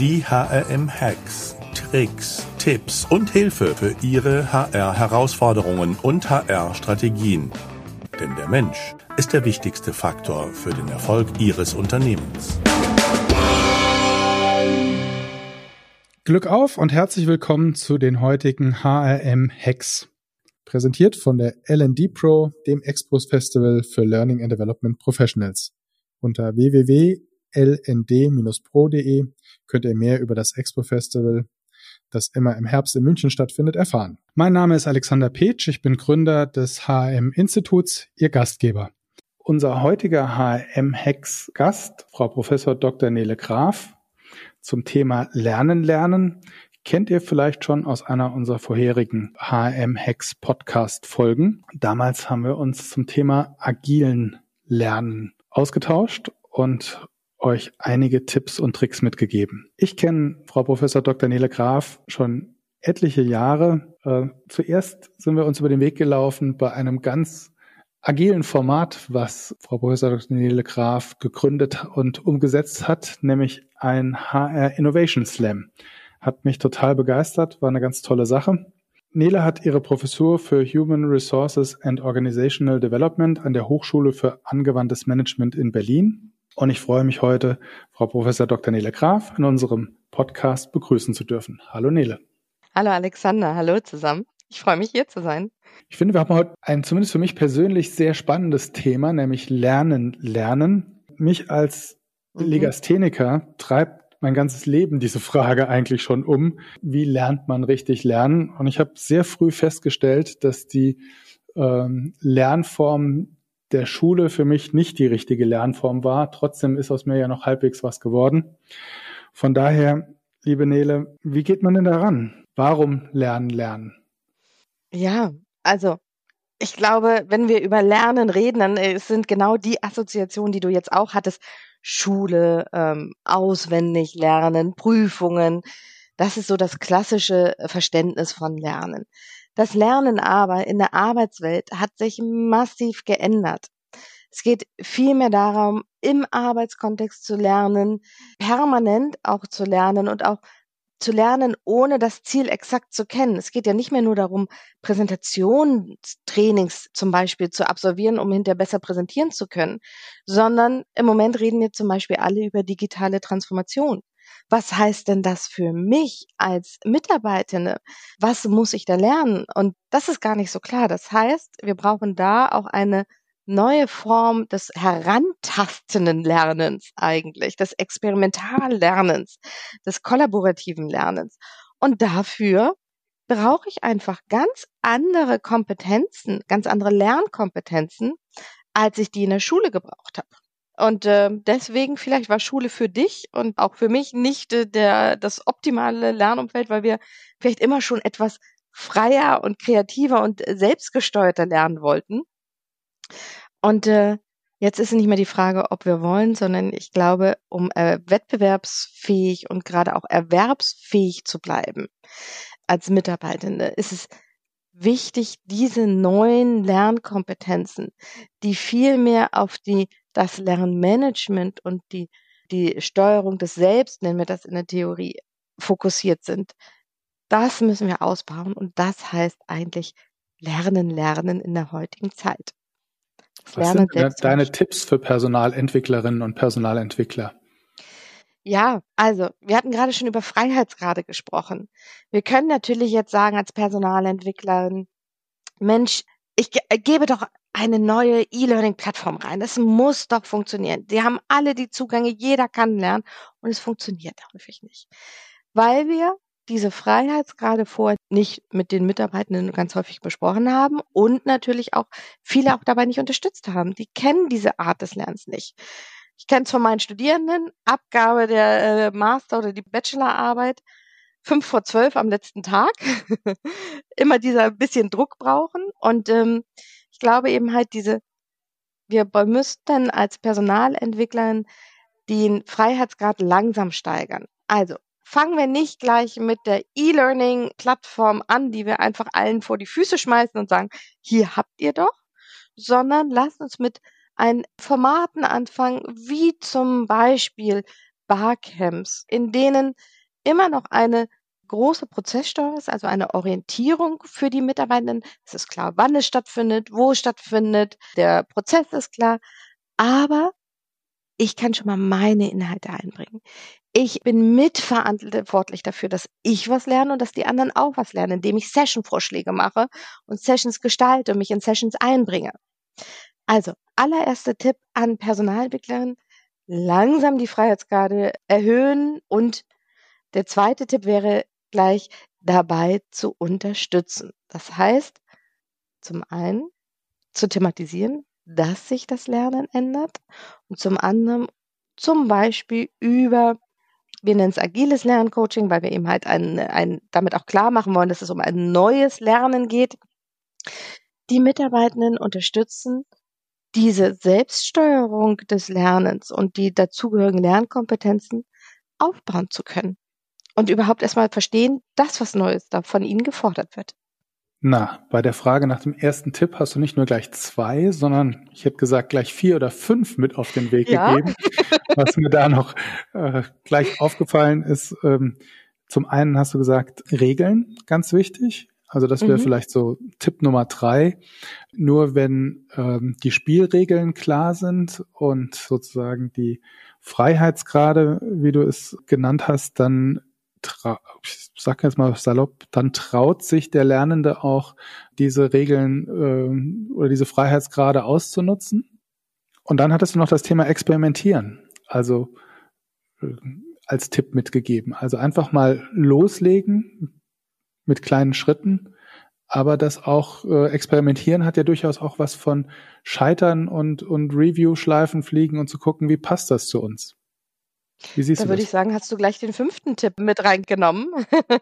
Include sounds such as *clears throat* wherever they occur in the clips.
Die HRM-Hacks, Tricks, Tipps und Hilfe für Ihre HR-Herausforderungen und HR-Strategien. Denn der Mensch ist der wichtigste Faktor für den Erfolg Ihres Unternehmens. Glück auf und herzlich willkommen zu den heutigen HRM Hacks. Präsentiert von der LD Pro, dem Expos Festival für Learning and Development Professionals. Unter www.lnd-pro.de könnt ihr mehr über das Expo Festival, das immer im Herbst in München stattfindet, erfahren. Mein Name ist Alexander Petsch, ich bin Gründer des HRM Instituts, Ihr Gastgeber. Unser heutiger HRM Hacks Gast, Frau Professor Dr. Nele Graf, zum Thema Lernen lernen kennt ihr vielleicht schon aus einer unserer vorherigen HM Hacks Podcast Folgen. Damals haben wir uns zum Thema agilen Lernen ausgetauscht und euch einige Tipps und Tricks mitgegeben. Ich kenne Frau Professor Dr. Nele Graf schon etliche Jahre. Äh, zuerst sind wir uns über den Weg gelaufen bei einem ganz agilen Format, was Frau Professor Dr. Nele Graf gegründet und umgesetzt hat, nämlich ein HR Innovation Slam. Hat mich total begeistert, war eine ganz tolle Sache. Nele hat ihre Professur für Human Resources and Organizational Development an der Hochschule für angewandtes Management in Berlin. Und ich freue mich heute, Frau Professor Dr. Nele Graf in unserem Podcast begrüßen zu dürfen. Hallo Nele. Hallo Alexander, hallo zusammen. Ich freue mich hier zu sein. Ich finde, wir haben heute ein zumindest für mich persönlich sehr spannendes Thema, nämlich Lernen, Lernen. Mich als mhm. Legastheniker treibt mein ganzes Leben diese Frage eigentlich schon um. Wie lernt man richtig lernen? Und ich habe sehr früh festgestellt, dass die ähm, Lernform der Schule für mich nicht die richtige Lernform war. Trotzdem ist aus mir ja noch halbwegs was geworden. Von daher, liebe Nele, wie geht man denn daran? Warum lernen, lernen? Ja, also ich glaube, wenn wir über Lernen reden, dann äh, sind genau die Assoziationen, die du jetzt auch hattest. Schule, ähm, auswendig lernen, Prüfungen. Das ist so das klassische Verständnis von Lernen. Das Lernen aber in der Arbeitswelt hat sich massiv geändert. Es geht vielmehr darum, im Arbeitskontext zu lernen, permanent auch zu lernen und auch zu lernen, ohne das Ziel exakt zu kennen. Es geht ja nicht mehr nur darum, Präsentationstrainings zum Beispiel zu absolvieren, um hinterher besser präsentieren zu können, sondern im Moment reden wir zum Beispiel alle über digitale Transformation. Was heißt denn das für mich als Mitarbeitende? Was muss ich da lernen? Und das ist gar nicht so klar. Das heißt, wir brauchen da auch eine neue Form des herantastenden Lernens eigentlich, des Experimentallernens, des kollaborativen Lernens. Und dafür brauche ich einfach ganz andere Kompetenzen, ganz andere Lernkompetenzen, als ich die in der Schule gebraucht habe. Und äh, deswegen vielleicht war Schule für dich und auch für mich nicht äh, der das optimale Lernumfeld, weil wir vielleicht immer schon etwas freier und kreativer und selbstgesteuerter lernen wollten. Und äh, jetzt ist es nicht mehr die Frage, ob wir wollen, sondern ich glaube, um äh, wettbewerbsfähig und gerade auch erwerbsfähig zu bleiben als Mitarbeitende, ist es wichtig, diese neuen Lernkompetenzen, die viel mehr auf die, das Lernmanagement und die, die Steuerung des Selbst, nennen wir das in der Theorie, fokussiert sind. Das müssen wir ausbauen und das heißt eigentlich Lernen, Lernen in der heutigen Zeit. Was sind deine Tipps für Personalentwicklerinnen und Personalentwickler? Ja, also wir hatten gerade schon über Freiheitsgrade gesprochen. Wir können natürlich jetzt sagen als Personalentwicklerin, Mensch, ich ge äh, gebe doch eine neue E-Learning-Plattform rein. Das muss doch funktionieren. Die haben alle die Zugänge, jeder kann lernen und es funktioniert häufig nicht. Weil wir diese Freiheitsgrade vor nicht mit den Mitarbeitenden ganz häufig besprochen haben und natürlich auch viele auch dabei nicht unterstützt haben. Die kennen diese Art des Lernens nicht. Ich kenne es von meinen Studierenden, Abgabe der äh, Master- oder die Bachelorarbeit, fünf vor zwölf am letzten Tag. *laughs* Immer dieser bisschen Druck brauchen. Und ähm, ich glaube eben halt diese, wir müssten als Personalentwicklerin den Freiheitsgrad langsam steigern. Also fangen wir nicht gleich mit der E-Learning-Plattform an, die wir einfach allen vor die Füße schmeißen und sagen, hier habt ihr doch, sondern lasst uns mit ein Formaten anfangen, wie zum Beispiel Barcamps, in denen immer noch eine große Prozesssteuerung ist, also eine Orientierung für die Mitarbeitenden. Es ist klar, wann es stattfindet, wo es stattfindet, der Prozess ist klar, aber ich kann schon mal meine Inhalte einbringen. Ich bin mitverantwortlich dafür, dass ich was lerne und dass die anderen auch was lernen, indem ich Session-Vorschläge mache und Sessions gestalte und mich in Sessions einbringe. Also, allererster Tipp an Personalentwicklerinnen, langsam die Freiheitsgrade erhöhen und der zweite Tipp wäre gleich dabei zu unterstützen. Das heißt, zum einen zu thematisieren, dass sich das Lernen ändert und zum anderen zum Beispiel über wir nennen es agiles Lerncoaching, weil wir eben halt ein, ein, damit auch klar machen wollen, dass es um ein neues Lernen geht. Die Mitarbeitenden unterstützen diese Selbststeuerung des Lernens und die dazugehörigen Lernkompetenzen aufbauen zu können und überhaupt erstmal verstehen, dass was Neues da von ihnen gefordert wird. Na, bei der Frage nach dem ersten Tipp hast du nicht nur gleich zwei, sondern ich hätte gesagt gleich vier oder fünf mit auf den Weg ja? gegeben. Was mir da noch äh, gleich aufgefallen ist, ähm, zum einen hast du gesagt, Regeln, ganz wichtig. Also das wäre mhm. vielleicht so Tipp Nummer drei. Nur wenn ähm, die Spielregeln klar sind und sozusagen die Freiheitsgrade, wie du es genannt hast, dann ich sag jetzt mal salopp, dann traut sich der Lernende auch, diese Regeln äh, oder diese Freiheitsgrade auszunutzen. Und dann hattest du noch das Thema Experimentieren, also äh, als Tipp mitgegeben. Also einfach mal loslegen mit kleinen Schritten, aber das auch äh, Experimentieren hat ja durchaus auch was von Scheitern und, und Review-Schleifen fliegen und zu gucken, wie passt das zu uns. Wie siehst da du würde das? ich sagen, hast du gleich den fünften Tipp mit reingenommen.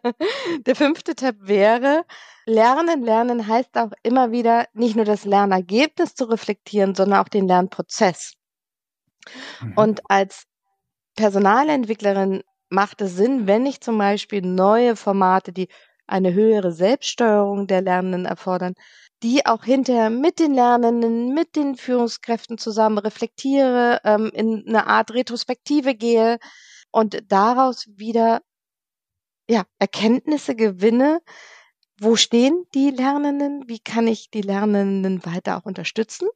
*laughs* Der fünfte Tipp wäre, Lernen, Lernen heißt auch immer wieder nicht nur das Lernergebnis zu reflektieren, sondern auch den Lernprozess. Mhm. Und als Personalentwicklerin macht es Sinn, wenn ich zum Beispiel neue Formate, die eine höhere Selbststeuerung der Lernenden erfordern, die auch hinterher mit den Lernenden, mit den Führungskräften zusammen reflektiere, ähm, in eine Art Retrospektive gehe und daraus wieder ja, Erkenntnisse gewinne. Wo stehen die Lernenden? Wie kann ich die Lernenden weiter auch unterstützen?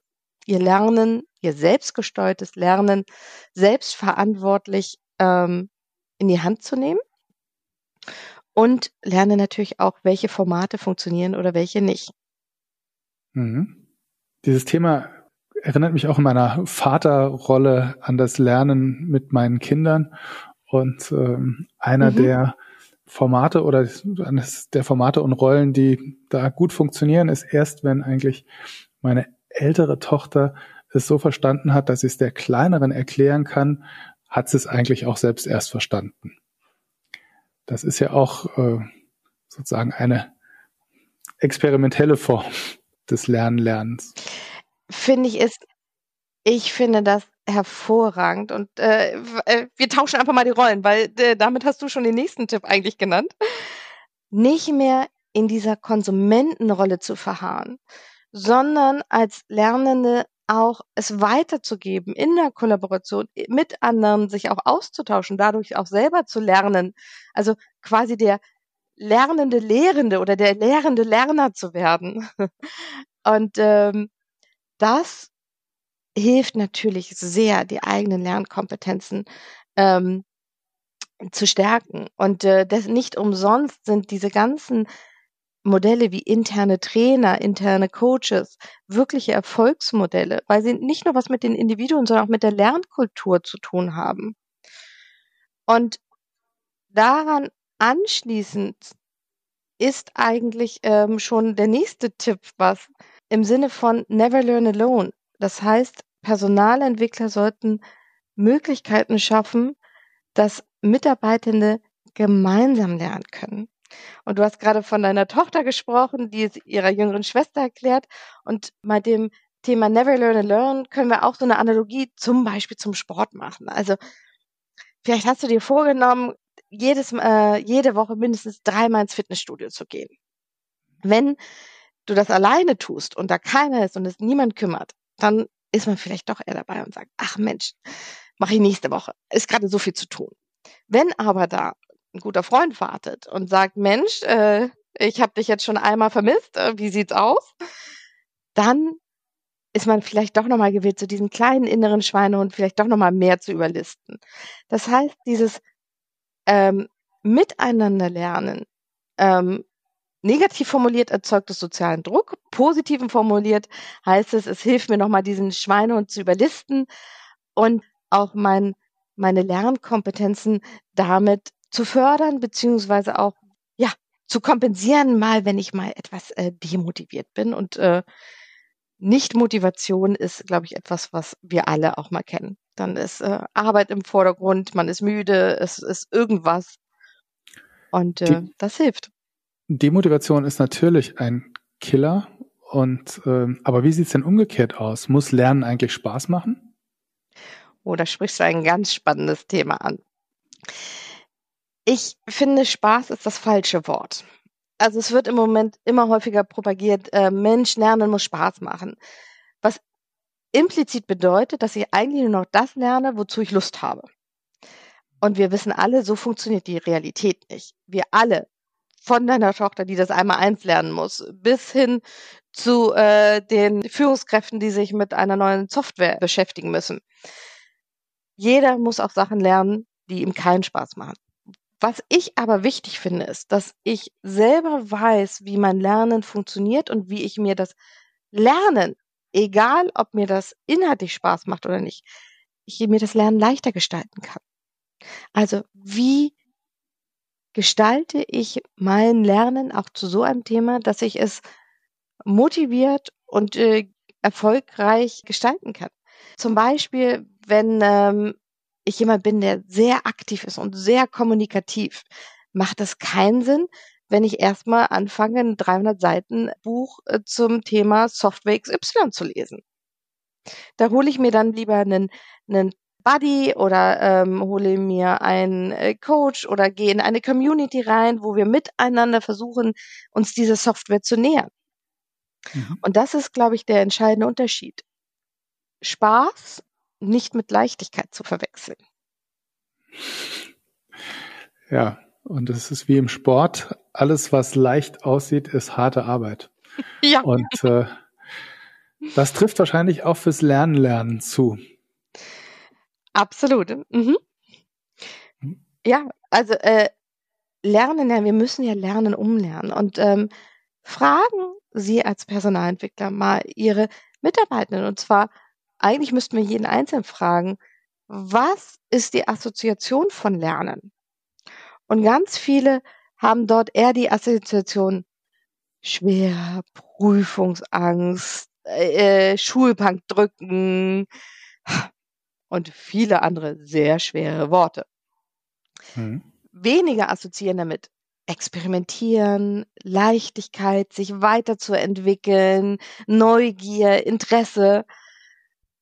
Ihr Lernen, ihr selbstgesteuertes Lernen selbstverantwortlich ähm, in die Hand zu nehmen und lerne natürlich auch, welche Formate funktionieren oder welche nicht. Mhm. Dieses Thema erinnert mich auch in meiner Vaterrolle an das Lernen mit meinen Kindern. Und ähm, einer mhm. der Formate oder eines der Formate und Rollen, die da gut funktionieren, ist erst, wenn eigentlich meine ältere Tochter es so verstanden hat, dass sie es der kleineren erklären kann, hat sie es eigentlich auch selbst erst verstanden. Das ist ja auch äh, sozusagen eine experimentelle Form *laughs* des Lernlernens. Finde ich ist, ich finde das hervorragend und äh, äh, wir tauschen einfach mal die Rollen, weil äh, damit hast du schon den nächsten Tipp eigentlich genannt. Nicht mehr in dieser Konsumentenrolle zu verharren, sondern als Lernende auch es weiterzugeben, in der Kollaboration mit anderen sich auch auszutauschen, dadurch auch selber zu lernen. Also quasi der lernende Lehrende oder der lehrende Lerner zu werden. *laughs* Und ähm, das hilft natürlich sehr, die eigenen Lernkompetenzen ähm, zu stärken. Und äh, das nicht umsonst sind diese ganzen Modelle wie interne Trainer, interne Coaches wirkliche Erfolgsmodelle, weil sie nicht nur was mit den Individuen, sondern auch mit der Lernkultur zu tun haben. Und daran anschließend ist eigentlich ähm, schon der nächste Tipp was im Sinne von Never Learn Alone. Das heißt, Personalentwickler sollten Möglichkeiten schaffen, dass Mitarbeitende gemeinsam lernen können. Und du hast gerade von deiner Tochter gesprochen, die es ihrer jüngeren Schwester erklärt. Und bei dem Thema Never Learn Alone können wir auch so eine Analogie zum Beispiel zum Sport machen. Also vielleicht hast du dir vorgenommen, jedes, äh, jede Woche mindestens dreimal ins Fitnessstudio zu gehen. Wenn du das alleine tust und da keiner ist und es niemand kümmert, dann ist man vielleicht doch eher dabei und sagt, ach Mensch, mache ich nächste Woche. Ist gerade so viel zu tun. Wenn aber da ein guter Freund wartet und sagt, Mensch, äh, ich habe dich jetzt schon einmal vermisst, äh, wie sieht's aus? Dann ist man vielleicht doch nochmal gewillt, zu diesem kleinen inneren Schweinehund vielleicht doch nochmal mehr zu überlisten. Das heißt, dieses ähm, Miteinander lernen, ähm, negativ formuliert erzeugt es sozialen Druck, positiven formuliert heißt es, es hilft mir nochmal diesen Schweinehund zu überlisten und auch mein, meine Lernkompetenzen damit zu fördern, beziehungsweise auch, ja, zu kompensieren, mal, wenn ich mal etwas äh, demotiviert bin. Und äh, Nicht-Motivation ist, glaube ich, etwas, was wir alle auch mal kennen. Dann ist äh, Arbeit im Vordergrund, man ist müde, es ist irgendwas. Und äh, Die das hilft. Demotivation ist natürlich ein Killer. Und äh, aber wie sieht's denn umgekehrt aus? Muss Lernen eigentlich Spaß machen? Oh, da sprichst du ein ganz spannendes Thema an. Ich finde, Spaß ist das falsche Wort. Also es wird im Moment immer häufiger propagiert, äh, Mensch, Lernen muss Spaß machen. Was implizit bedeutet, dass ich eigentlich nur noch das lerne, wozu ich Lust habe. Und wir wissen alle, so funktioniert die Realität nicht. Wir alle, von deiner Tochter, die das einmal eins lernen muss, bis hin zu äh, den Führungskräften, die sich mit einer neuen Software beschäftigen müssen. Jeder muss auch Sachen lernen, die ihm keinen Spaß machen. Was ich aber wichtig finde, ist, dass ich selber weiß, wie mein Lernen funktioniert und wie ich mir das Lernen, egal ob mir das inhaltlich Spaß macht oder nicht, ich mir das Lernen leichter gestalten kann. Also wie gestalte ich mein Lernen auch zu so einem Thema, dass ich es motiviert und äh, erfolgreich gestalten kann. Zum Beispiel, wenn ähm, ich jemand bin, der sehr aktiv ist und sehr kommunikativ, macht das keinen Sinn, wenn ich erstmal anfange, ein 300 Seiten Buch äh, zum Thema Software XY zu lesen. Da hole ich mir dann lieber einen, einen Buddy oder ähm, hole mir einen äh, Coach oder gehe in eine Community rein, wo wir miteinander versuchen, uns diese Software zu nähern. Mhm. Und das ist, glaube ich, der entscheidende Unterschied. Spaß nicht mit Leichtigkeit zu verwechseln. Ja, und es ist wie im Sport. Alles, was leicht aussieht, ist harte Arbeit. *laughs* Ja. Und äh, das trifft wahrscheinlich auch fürs Lernen lernen zu. Absolut. Mhm. mhm. Ja, also äh, lernen, ja, wir müssen ja lernen, umlernen. Und ähm, fragen Sie als Personalentwickler mal Ihre Mitarbeitenden. Und zwar, eigentlich müssten wir jeden Einzelnen fragen, was ist die Assoziation von Lernen? Und ganz viele haben dort eher die Assoziation schwer, Prüfungsangst, äh, Schulbank drücken, und viele andere sehr schwere Worte. Mhm. Weniger assoziieren damit experimentieren, Leichtigkeit, sich weiterzuentwickeln, Neugier, Interesse.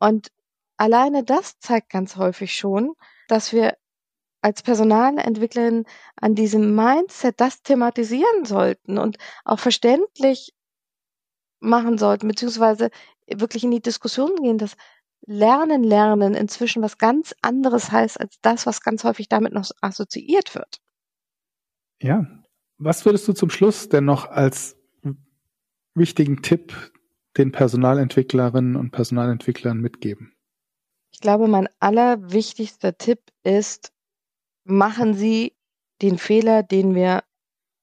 Und alleine das zeigt ganz häufig schon, dass wir als Personalentwicklerin an diesem Mindset das thematisieren sollten und auch verständlich machen sollten, beziehungsweise wirklich in die Diskussion gehen, dass Lernen, Lernen inzwischen was ganz anderes heißt als das, was ganz häufig damit noch assoziiert wird. Ja. Was würdest du zum Schluss denn noch als wichtigen Tipp den Personalentwicklerinnen und Personalentwicklern mitgeben? Ich glaube, mein allerwichtigster Tipp ist, machen Sie den Fehler, den wir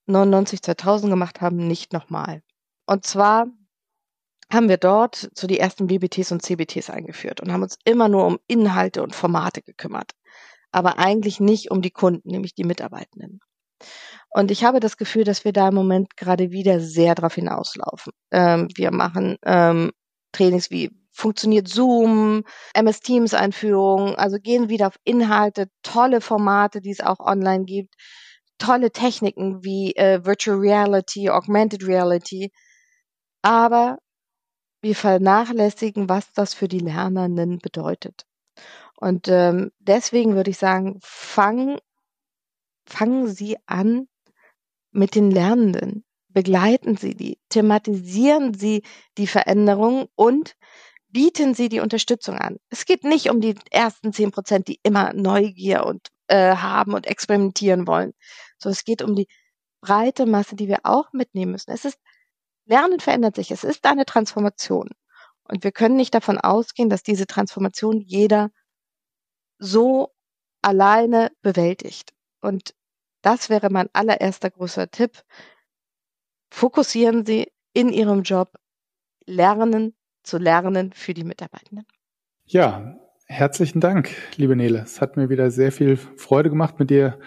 99 2000 gemacht haben, nicht nochmal. Und zwar haben wir dort so die ersten BBTs und CBTs eingeführt und haben uns immer nur um Inhalte und Formate gekümmert, aber eigentlich nicht um die Kunden, nämlich die Mitarbeitenden. Und ich habe das Gefühl, dass wir da im Moment gerade wieder sehr darauf hinauslaufen. Ähm, wir machen ähm, Trainings wie funktioniert Zoom, MS Teams Einführung, also gehen wieder auf Inhalte, tolle Formate, die es auch online gibt, tolle Techniken wie äh, Virtual Reality, Augmented Reality. Aber wir vernachlässigen, was das für die Lernenden bedeutet. Und ähm, deswegen würde ich sagen, fang, fangen Sie an mit den Lernenden. Begleiten Sie die, thematisieren Sie die Veränderung und bieten Sie die Unterstützung an. Es geht nicht um die ersten zehn Prozent, die immer Neugier und äh, haben und experimentieren wollen. So, es geht um die breite Masse, die wir auch mitnehmen müssen. Es ist, Lernen verändert sich. Es ist eine Transformation. Und wir können nicht davon ausgehen, dass diese Transformation jeder so alleine bewältigt. Und das wäre mein allererster großer Tipp. Fokussieren Sie in Ihrem Job Lernen zu lernen für die Mitarbeitenden. Ja, herzlichen Dank, liebe Nele. Es hat mir wieder sehr viel Freude gemacht, mit dir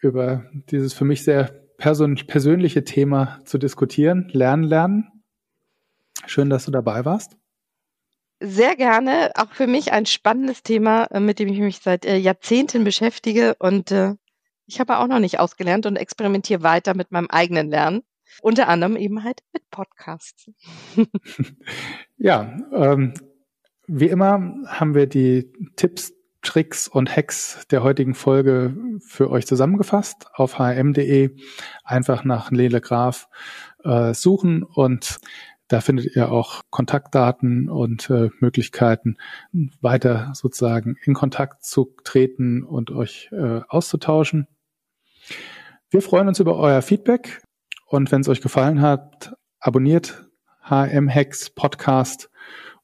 über dieses für mich sehr persönliche Thema zu diskutieren. Lernen, lernen. Schön, dass du dabei warst. Sehr gerne. Auch für mich ein spannendes Thema, äh, mit dem ich mich seit äh, Jahrzehnten beschäftige. Und äh, ich habe auch noch nicht ausgelernt und experimentiere weiter mit meinem eigenen Lernen. Unter anderem eben halt mit Podcasts. *laughs* ja, ähm, wie immer haben wir die Tipps, Tricks und Hacks der heutigen Folge für euch zusammengefasst auf hm.de. Einfach nach Lele Graf äh, suchen und da findet ihr auch Kontaktdaten und äh, Möglichkeiten, weiter sozusagen in Kontakt zu treten und euch äh, auszutauschen. Wir freuen uns über euer Feedback und wenn es euch gefallen hat, abonniert HM Hacks Podcast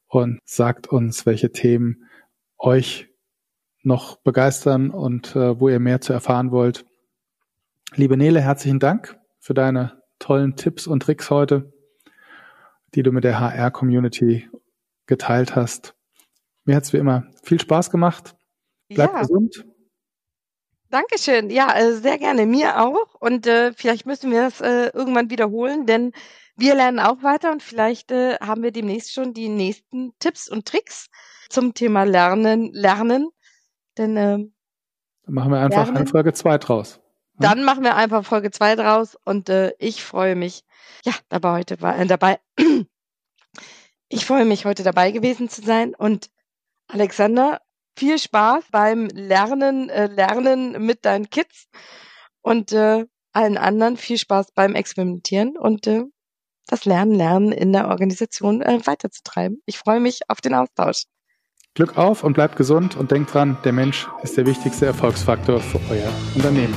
und sagt uns, welche Themen euch noch begeistern und äh, wo ihr mehr zu erfahren wollt. Liebe Nele, herzlichen Dank für deine tollen Tipps und Tricks heute, die du mit der HR-Community geteilt hast. Mir hat es wie immer viel Spaß gemacht. Bleib ja. gesund. Dankeschön. Ja, äh, sehr gerne. Mir auch. Und äh, vielleicht müssen wir das äh, irgendwann wiederholen, denn wir lernen auch weiter und vielleicht äh, haben wir demnächst schon die nächsten Tipps und Tricks zum Thema Lernen, Lernen. Denn äh, dann machen wir einfach lernen. Folge 2 draus. Hm? Dann machen wir einfach Folge 2 draus und äh, ich freue mich, ja, dabei heute war äh, dabei. *clears throat* ich freue mich, heute dabei gewesen zu sein und Alexander, viel Spaß beim Lernen, äh, Lernen mit deinen Kids und äh, allen anderen viel Spaß beim Experimentieren und äh, das Lernen, Lernen in der Organisation äh, weiterzutreiben. Ich freue mich auf den Austausch. Glück auf und bleibt gesund und denkt dran, der Mensch ist der wichtigste Erfolgsfaktor für euer Unternehmen.